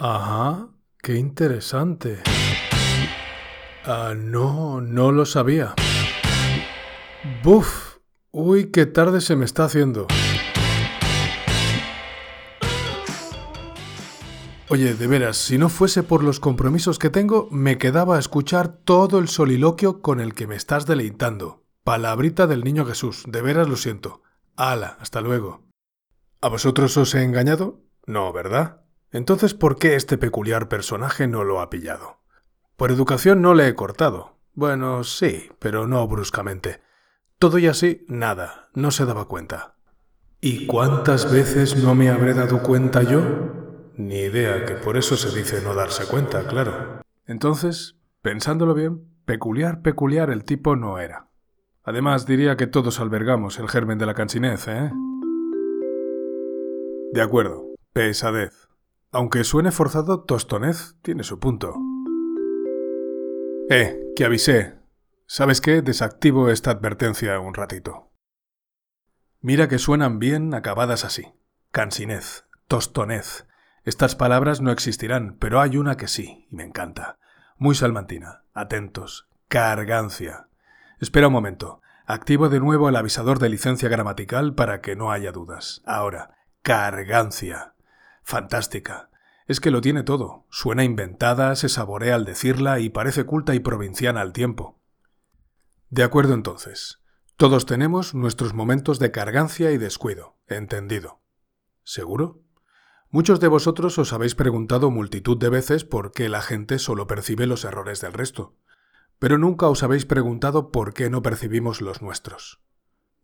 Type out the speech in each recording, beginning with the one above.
Ajá, qué interesante. Ah, no, no lo sabía. Buf, uy, qué tarde se me está haciendo. Oye, de veras, si no fuese por los compromisos que tengo, me quedaba a escuchar todo el soliloquio con el que me estás deleitando. Palabrita del niño Jesús, de veras lo siento. Hala, hasta luego. ¿A vosotros os he engañado? No, ¿verdad? Entonces, ¿por qué este peculiar personaje no lo ha pillado? Por educación no le he cortado. Bueno, sí, pero no bruscamente. Todo y así, nada, no se daba cuenta. ¿Y cuántas veces no me habré dado cuenta yo? Ni idea, que por eso se dice no darse cuenta, claro. Entonces, pensándolo bien, peculiar, peculiar el tipo no era. Además, diría que todos albergamos el germen de la cansinez, ¿eh? De acuerdo, pesadez. Aunque suene forzado, tostonez tiene su punto. Eh, que avisé. ¿Sabes qué? Desactivo esta advertencia un ratito. Mira que suenan bien acabadas así. Cansinez, tostonez, estas palabras no existirán, pero hay una que sí, y me encanta. Muy salmantina. Atentos. Cargancia. Espera un momento. Activo de nuevo el avisador de licencia gramatical para que no haya dudas. Ahora, cargancia. Fantástica. Es que lo tiene todo. Suena inventada, se saborea al decirla y parece culta y provinciana al tiempo. De acuerdo entonces. Todos tenemos nuestros momentos de cargancia y descuido. Entendido. ¿Seguro? Muchos de vosotros os habéis preguntado multitud de veces por qué la gente solo percibe los errores del resto, pero nunca os habéis preguntado por qué no percibimos los nuestros.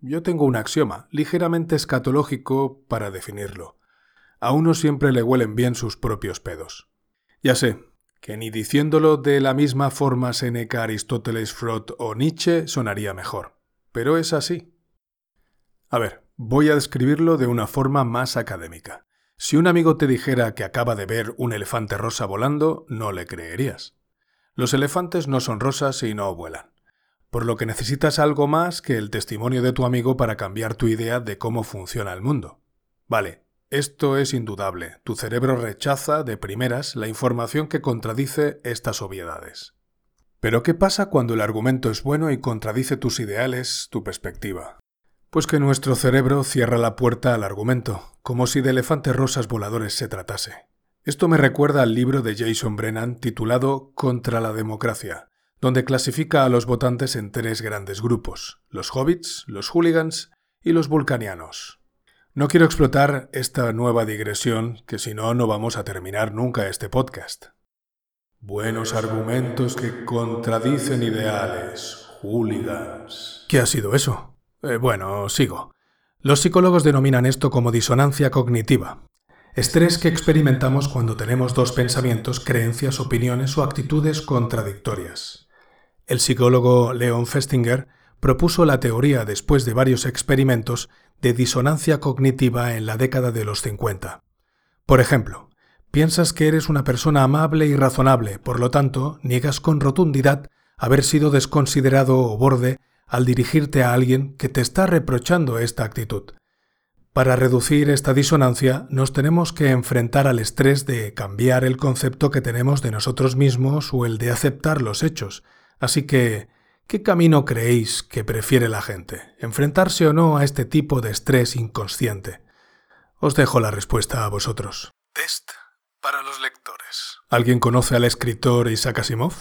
Yo tengo un axioma, ligeramente escatológico, para definirlo. A uno siempre le huelen bien sus propios pedos. Ya sé, que ni diciéndolo de la misma forma Seneca, Aristóteles, Freud o Nietzsche sonaría mejor. Pero es así. A ver, voy a describirlo de una forma más académica. Si un amigo te dijera que acaba de ver un elefante rosa volando, no le creerías. Los elefantes no son rosas y no vuelan. Por lo que necesitas algo más que el testimonio de tu amigo para cambiar tu idea de cómo funciona el mundo. Vale, esto es indudable. Tu cerebro rechaza de primeras la información que contradice estas obviedades. Pero ¿qué pasa cuando el argumento es bueno y contradice tus ideales, tu perspectiva? Pues que nuestro cerebro cierra la puerta al argumento, como si de elefantes rosas voladores se tratase. Esto me recuerda al libro de Jason Brennan titulado Contra la democracia, donde clasifica a los votantes en tres grandes grupos, los hobbits, los hooligans y los vulcanianos. No quiero explotar esta nueva digresión, que si no, no vamos a terminar nunca este podcast. Buenos argumentos que contradicen ideales, hooligans. ¿Qué ha sido eso? Eh, bueno, sigo. Los psicólogos denominan esto como disonancia cognitiva. Estrés que experimentamos cuando tenemos dos pensamientos, creencias, opiniones o actitudes contradictorias. El psicólogo Leon Festinger propuso la teoría después de varios experimentos de disonancia cognitiva en la década de los 50. Por ejemplo, piensas que eres una persona amable y razonable, por lo tanto, niegas con rotundidad haber sido desconsiderado o borde al dirigirte a alguien que te está reprochando esta actitud. Para reducir esta disonancia nos tenemos que enfrentar al estrés de cambiar el concepto que tenemos de nosotros mismos o el de aceptar los hechos. Así que, ¿qué camino creéis que prefiere la gente? ¿Enfrentarse o no a este tipo de estrés inconsciente? Os dejo la respuesta a vosotros. Test para los lectores. ¿Alguien conoce al escritor Isaac Asimov?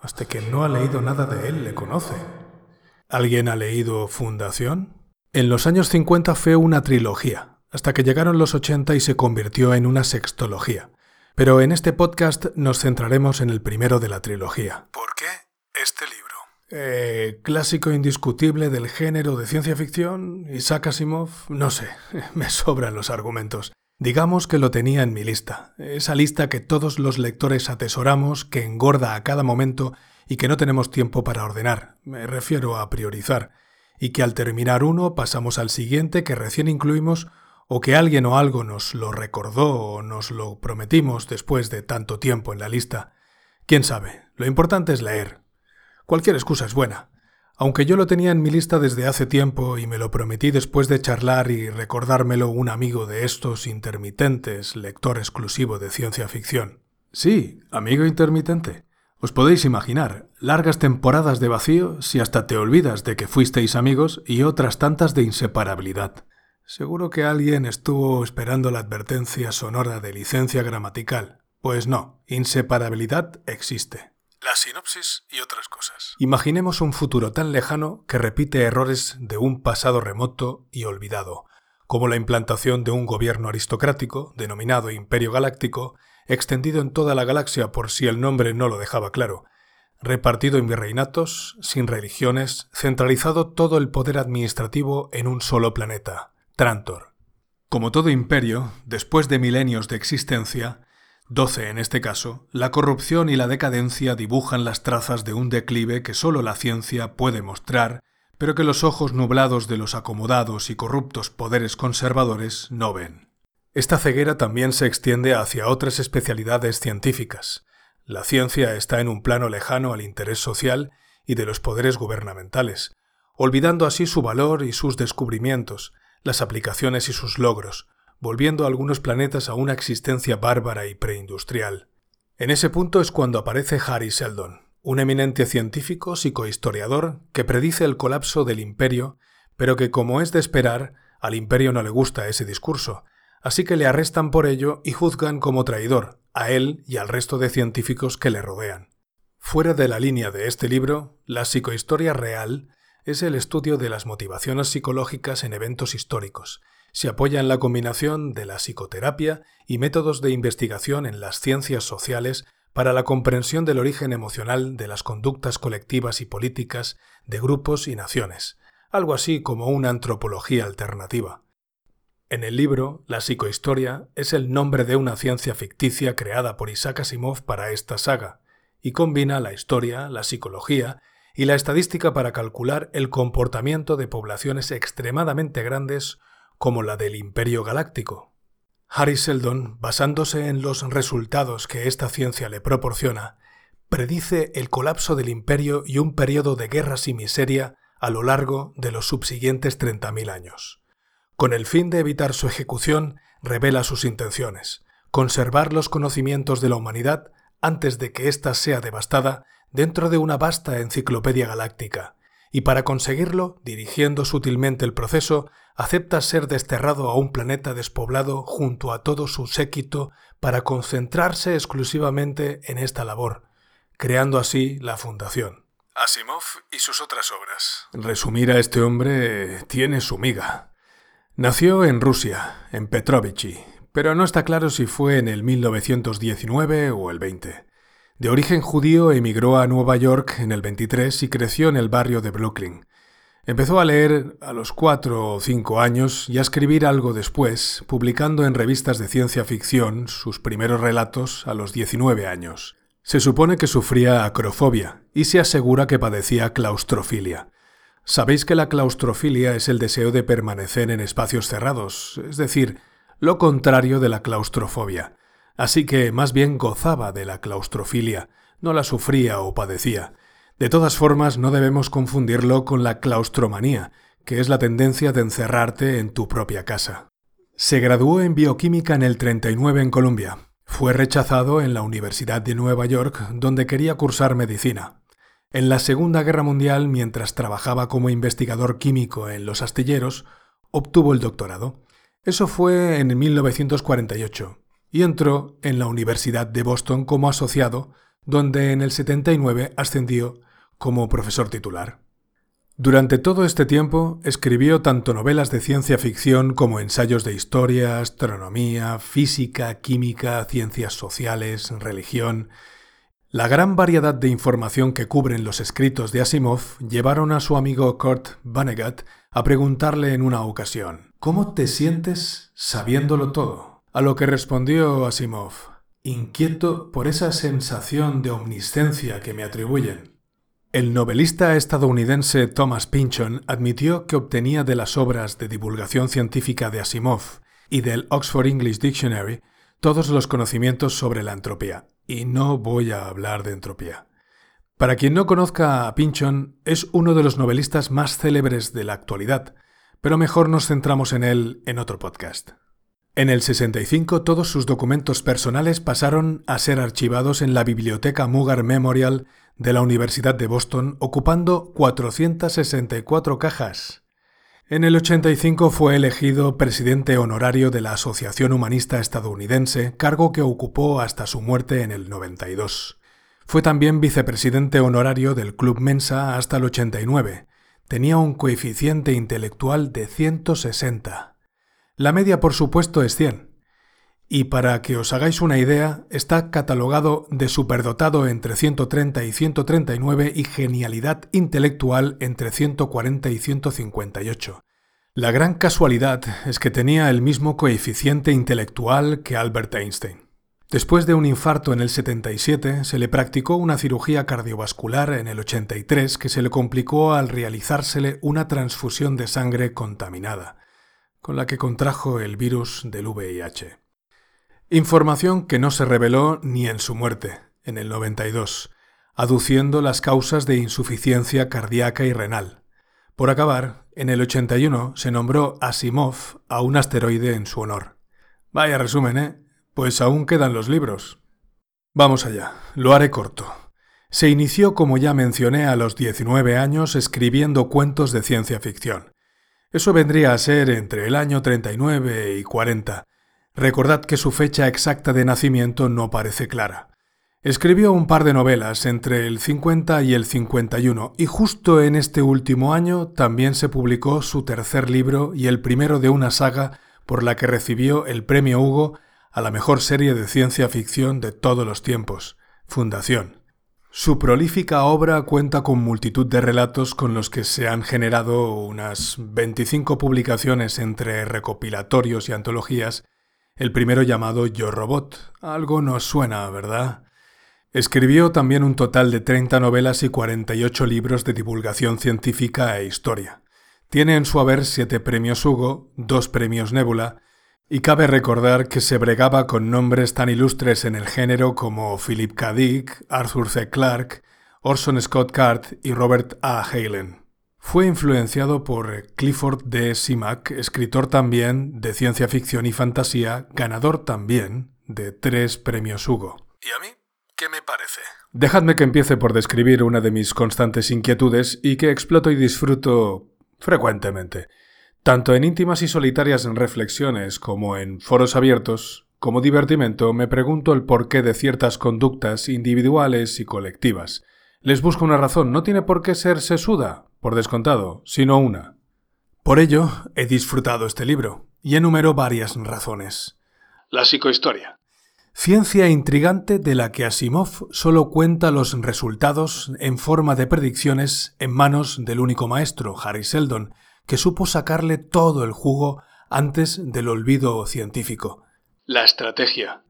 Hasta que no ha leído nada de él le conoce. ¿Alguien ha leído Fundación? En los años 50 fue una trilogía, hasta que llegaron los 80 y se convirtió en una sextología. Pero en este podcast nos centraremos en el primero de la trilogía. ¿Por qué este libro? Eh, clásico indiscutible del género de ciencia ficción, Isaac Asimov, no sé, me sobran los argumentos. Digamos que lo tenía en mi lista, esa lista que todos los lectores atesoramos, que engorda a cada momento y que no tenemos tiempo para ordenar, me refiero a priorizar, y que al terminar uno pasamos al siguiente que recién incluimos o que alguien o algo nos lo recordó o nos lo prometimos después de tanto tiempo en la lista. Quién sabe, lo importante es leer. Cualquier excusa es buena. Aunque yo lo tenía en mi lista desde hace tiempo y me lo prometí después de charlar y recordármelo un amigo de estos intermitentes, lector exclusivo de ciencia ficción. Sí, amigo intermitente. Os podéis imaginar, largas temporadas de vacío si hasta te olvidas de que fuisteis amigos y otras tantas de inseparabilidad. Seguro que alguien estuvo esperando la advertencia sonora de licencia gramatical. Pues no, inseparabilidad existe. La sinopsis y otras cosas. Imaginemos un futuro tan lejano que repite errores de un pasado remoto y olvidado, como la implantación de un gobierno aristocrático, denominado Imperio Galáctico, extendido en toda la galaxia por si el nombre no lo dejaba claro, repartido en virreinatos, sin religiones, centralizado todo el poder administrativo en un solo planeta, Trantor. Como todo imperio, después de milenios de existencia, doce en este caso, la corrupción y la decadencia dibujan las trazas de un declive que sólo la ciencia puede mostrar, pero que los ojos nublados de los acomodados y corruptos poderes conservadores no ven. Esta ceguera también se extiende hacia otras especialidades científicas. La ciencia está en un plano lejano al interés social y de los poderes gubernamentales, olvidando así su valor y sus descubrimientos, las aplicaciones y sus logros, volviendo a algunos planetas a una existencia bárbara y preindustrial. En ese punto es cuando aparece Harry Seldon, un eminente científico psicohistoriador que predice el colapso del imperio, pero que, como es de esperar, al imperio no le gusta ese discurso, así que le arrestan por ello y juzgan como traidor a él y al resto de científicos que le rodean. Fuera de la línea de este libro, la psicohistoria real es el estudio de las motivaciones psicológicas en eventos históricos. Se apoya en la combinación de la psicoterapia y métodos de investigación en las ciencias sociales para la comprensión del origen emocional de las conductas colectivas y políticas de grupos y naciones, algo así como una antropología alternativa. En el libro, la psicohistoria es el nombre de una ciencia ficticia creada por Isaac Asimov para esta saga, y combina la historia, la psicología y la estadística para calcular el comportamiento de poblaciones extremadamente grandes como la del Imperio Galáctico. Harry Seldon, basándose en los resultados que esta ciencia le proporciona, predice el colapso del imperio y un periodo de guerras y miseria a lo largo de los subsiguientes 30.000 años. Con el fin de evitar su ejecución, revela sus intenciones, conservar los conocimientos de la humanidad antes de que ésta sea devastada dentro de una vasta enciclopedia galáctica, y para conseguirlo, dirigiendo sutilmente el proceso, acepta ser desterrado a un planeta despoblado junto a todo su séquito para concentrarse exclusivamente en esta labor, creando así la Fundación. Asimov y sus otras obras. Resumir a este hombre tiene su miga. Nació en Rusia, en Petrovichy, pero no está claro si fue en el 1919 o el 20. De origen judío, emigró a Nueva York en el 23 y creció en el barrio de Brooklyn. Empezó a leer a los cuatro o cinco años y a escribir algo después, publicando en revistas de ciencia ficción sus primeros relatos a los 19 años. Se supone que sufría acrofobia y se asegura que padecía claustrofilia. Sabéis que la claustrofilia es el deseo de permanecer en espacios cerrados, es decir, lo contrario de la claustrofobia. Así que más bien gozaba de la claustrofilia, no la sufría o padecía. De todas formas, no debemos confundirlo con la claustromanía, que es la tendencia de encerrarte en tu propia casa. Se graduó en bioquímica en el 39 en Colombia. Fue rechazado en la Universidad de Nueva York, donde quería cursar medicina. En la Segunda Guerra Mundial, mientras trabajaba como investigador químico en los astilleros, obtuvo el doctorado. Eso fue en 1948 y entró en la Universidad de Boston como asociado, donde en el 79 ascendió como profesor titular. Durante todo este tiempo escribió tanto novelas de ciencia ficción como ensayos de historia, astronomía, física, química, ciencias sociales, religión, la gran variedad de información que cubren los escritos de Asimov llevaron a su amigo Kurt Vonnegut a preguntarle en una ocasión, ¿Cómo te sientes sabiéndolo todo? A lo que respondió Asimov, inquieto por esa sensación de omniscencia que me atribuyen. El novelista estadounidense Thomas Pynchon admitió que obtenía de las obras de divulgación científica de Asimov y del Oxford English Dictionary todos los conocimientos sobre la entropía, y no voy a hablar de entropía. Para quien no conozca a Pynchon, es uno de los novelistas más célebres de la actualidad, pero mejor nos centramos en él en otro podcast. En el 65 todos sus documentos personales pasaron a ser archivados en la Biblioteca Mugar Memorial de la Universidad de Boston, ocupando 464 cajas. En el 85 fue elegido presidente honorario de la Asociación Humanista Estadounidense, cargo que ocupó hasta su muerte en el 92. Fue también vicepresidente honorario del Club Mensa hasta el 89. Tenía un coeficiente intelectual de 160. La media, por supuesto, es 100. Y para que os hagáis una idea, está catalogado de superdotado entre 130 y 139 y genialidad intelectual entre 140 y 158. La gran casualidad es que tenía el mismo coeficiente intelectual que Albert Einstein. Después de un infarto en el 77, se le practicó una cirugía cardiovascular en el 83 que se le complicó al realizársele una transfusión de sangre contaminada, con la que contrajo el virus del VIH. Información que no se reveló ni en su muerte, en el 92, aduciendo las causas de insuficiencia cardíaca y renal. Por acabar, en el 81 se nombró Asimov a un asteroide en su honor. Vaya resumen, ¿eh? Pues aún quedan los libros. Vamos allá, lo haré corto. Se inició, como ya mencioné, a los 19 años escribiendo cuentos de ciencia ficción. Eso vendría a ser entre el año 39 y 40. Recordad que su fecha exacta de nacimiento no parece clara. Escribió un par de novelas entre el 50 y el 51 y justo en este último año también se publicó su tercer libro y el primero de una saga por la que recibió el premio Hugo a la mejor serie de ciencia ficción de todos los tiempos, Fundación. Su prolífica obra cuenta con multitud de relatos con los que se han generado unas 25 publicaciones entre recopilatorios y antologías, el primero llamado Yo Robot. Algo nos suena, ¿verdad? Escribió también un total de 30 novelas y 48 libros de divulgación científica e historia. Tiene en su haber siete premios Hugo, dos premios Nebula, y cabe recordar que se bregaba con nombres tan ilustres en el género como Philip K. Dick, Arthur C. Clarke, Orson Scott Card y Robert A. Halen. Fue influenciado por Clifford D. Simak, escritor también de ciencia ficción y fantasía, ganador también de tres premios Hugo. ¿Y a mí? ¿Qué me parece? Dejadme que empiece por describir una de mis constantes inquietudes y que exploto y disfruto frecuentemente. Tanto en íntimas y solitarias reflexiones como en foros abiertos, como divertimento, me pregunto el porqué de ciertas conductas individuales y colectivas. Les busco una razón, no tiene por qué ser sesuda, por descontado, sino una. Por ello, he disfrutado este libro, y enumero varias razones. La psicohistoria. Ciencia intrigante de la que Asimov solo cuenta los resultados en forma de predicciones en manos del único maestro, Harry Seldon, que supo sacarle todo el jugo antes del olvido científico. La estrategia.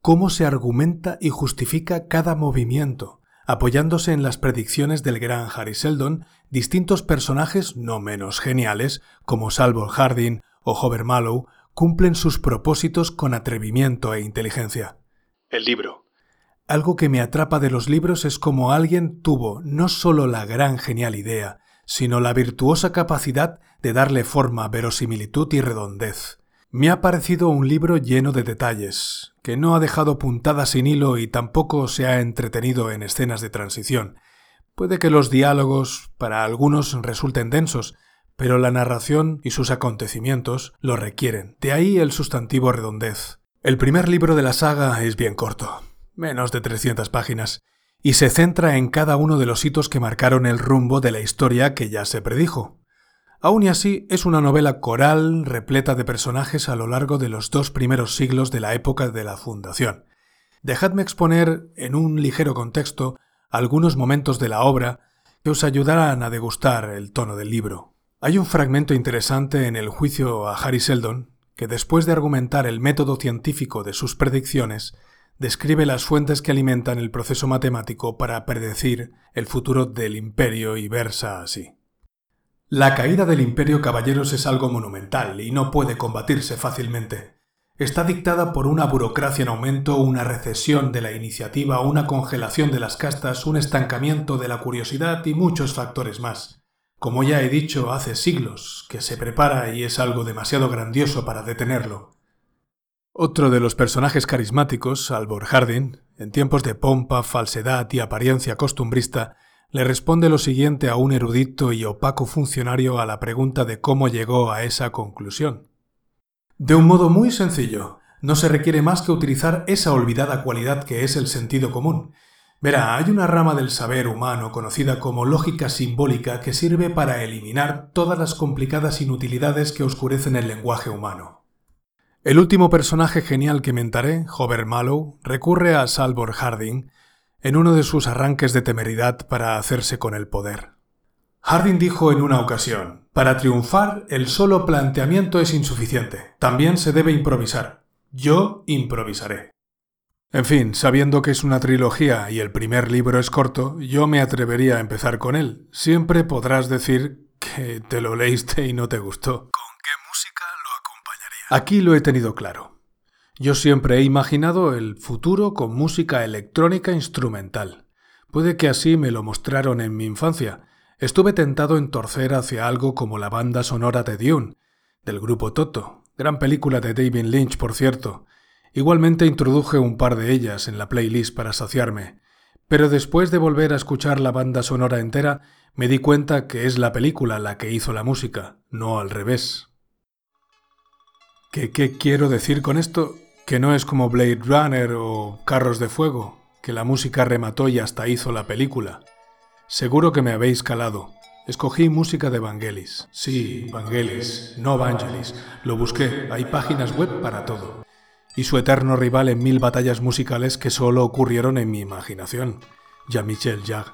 Cómo se argumenta y justifica cada movimiento, apoyándose en las predicciones del gran Harry Seldon, distintos personajes no menos geniales, como Salvo Harding o Hover Mallow, cumplen sus propósitos con atrevimiento e inteligencia. El libro. Algo que me atrapa de los libros es como alguien tuvo no solo la gran genial idea, sino la virtuosa capacidad de darle forma, verosimilitud y redondez. Me ha parecido un libro lleno de detalles, que no ha dejado puntadas sin hilo y tampoco se ha entretenido en escenas de transición. Puede que los diálogos para algunos resulten densos, pero la narración y sus acontecimientos lo requieren. De ahí el sustantivo redondez. El primer libro de la saga es bien corto, menos de 300 páginas, y se centra en cada uno de los hitos que marcaron el rumbo de la historia que ya se predijo. Aún y así es una novela coral repleta de personajes a lo largo de los dos primeros siglos de la época de la fundación. Dejadme exponer, en un ligero contexto, algunos momentos de la obra que os ayudarán a degustar el tono del libro. Hay un fragmento interesante en el juicio a Harry Seldon, que después de argumentar el método científico de sus predicciones, describe las fuentes que alimentan el proceso matemático para predecir el futuro del imperio y versa así. La caída del imperio caballeros es algo monumental y no puede combatirse fácilmente. está dictada por una burocracia en aumento, una recesión de la iniciativa, una congelación de las castas, un estancamiento de la curiosidad y muchos factores más. Como ya he dicho hace siglos, que se prepara y es algo demasiado grandioso para detenerlo. Otro de los personajes carismáticos, Albor Harding, en tiempos de pompa, falsedad y apariencia costumbrista, le responde lo siguiente a un erudito y opaco funcionario a la pregunta de cómo llegó a esa conclusión. De un modo muy sencillo, no se requiere más que utilizar esa olvidada cualidad que es el sentido común, Verá, hay una rama del saber humano conocida como lógica simbólica que sirve para eliminar todas las complicadas inutilidades que oscurecen el lenguaje humano. El último personaje genial que mentaré, Hover Mallow, recurre a Salvor Harding en uno de sus arranques de temeridad para hacerse con el poder. Harding dijo en una ocasión, para triunfar el solo planteamiento es insuficiente, también se debe improvisar. Yo improvisaré. En fin, sabiendo que es una trilogía y el primer libro es corto, yo me atrevería a empezar con él. Siempre podrás decir que te lo leíste y no te gustó. ¿Con qué música acompañaría? Aquí lo he tenido claro. Yo siempre he imaginado el futuro con música electrónica instrumental. Puede que así me lo mostraron en mi infancia. Estuve tentado en torcer hacia algo como la banda sonora de Dune, del grupo Toto, gran película de David Lynch, por cierto, Igualmente introduje un par de ellas en la playlist para saciarme, pero después de volver a escuchar la banda sonora entera, me di cuenta que es la película la que hizo la música, no al revés. ¿Qué, qué quiero decir con esto? Que no es como Blade Runner o Carros de Fuego, que la música remató y hasta hizo la película. Seguro que me habéis calado. Escogí música de Vangelis. Sí, Vangelis, no Vangelis. Lo busqué, hay páginas web para todo y su eterno rival en mil batallas musicales que solo ocurrieron en mi imaginación, Jean-Michel Jarre.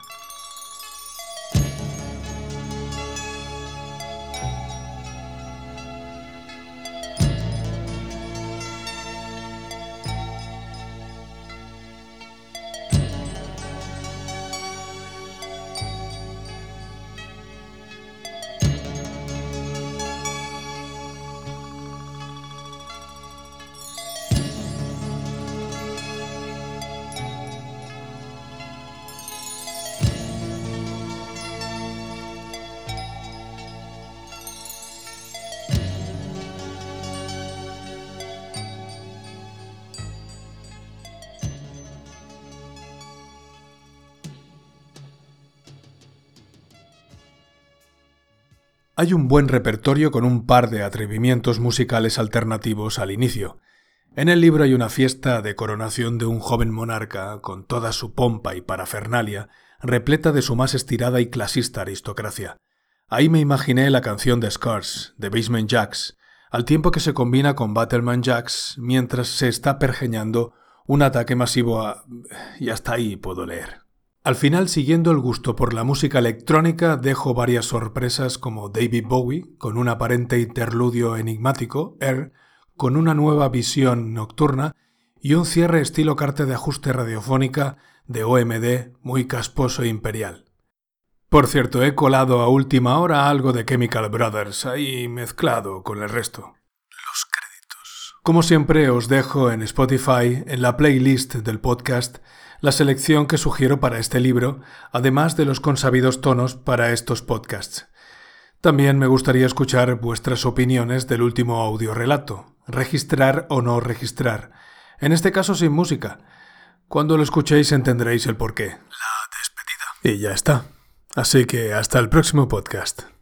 Hay un buen repertorio con un par de atrevimientos musicales alternativos al inicio. En el libro hay una fiesta de coronación de un joven monarca con toda su pompa y parafernalia, repleta de su más estirada y clasista aristocracia. Ahí me imaginé la canción de Scars, de Basement Jacks, al tiempo que se combina con Battleman Jacks mientras se está pergeñando un ataque masivo a... y hasta ahí puedo leer. Al final, siguiendo el gusto por la música electrónica, dejo varias sorpresas como David Bowie, con un aparente interludio enigmático, Air, con una nueva visión nocturna, y un cierre estilo carta de ajuste radiofónica de OMD muy casposo e imperial. Por cierto, he colado a última hora algo de Chemical Brothers, ahí mezclado con el resto. Los créditos. Como siempre, os dejo en Spotify, en la playlist del podcast, la selección que sugiero para este libro, además de los consabidos tonos para estos podcasts. También me gustaría escuchar vuestras opiniones del último audiorelato, registrar o no registrar, en este caso sin música. Cuando lo escuchéis entenderéis el porqué. La despedida. Y ya está. Así que hasta el próximo podcast.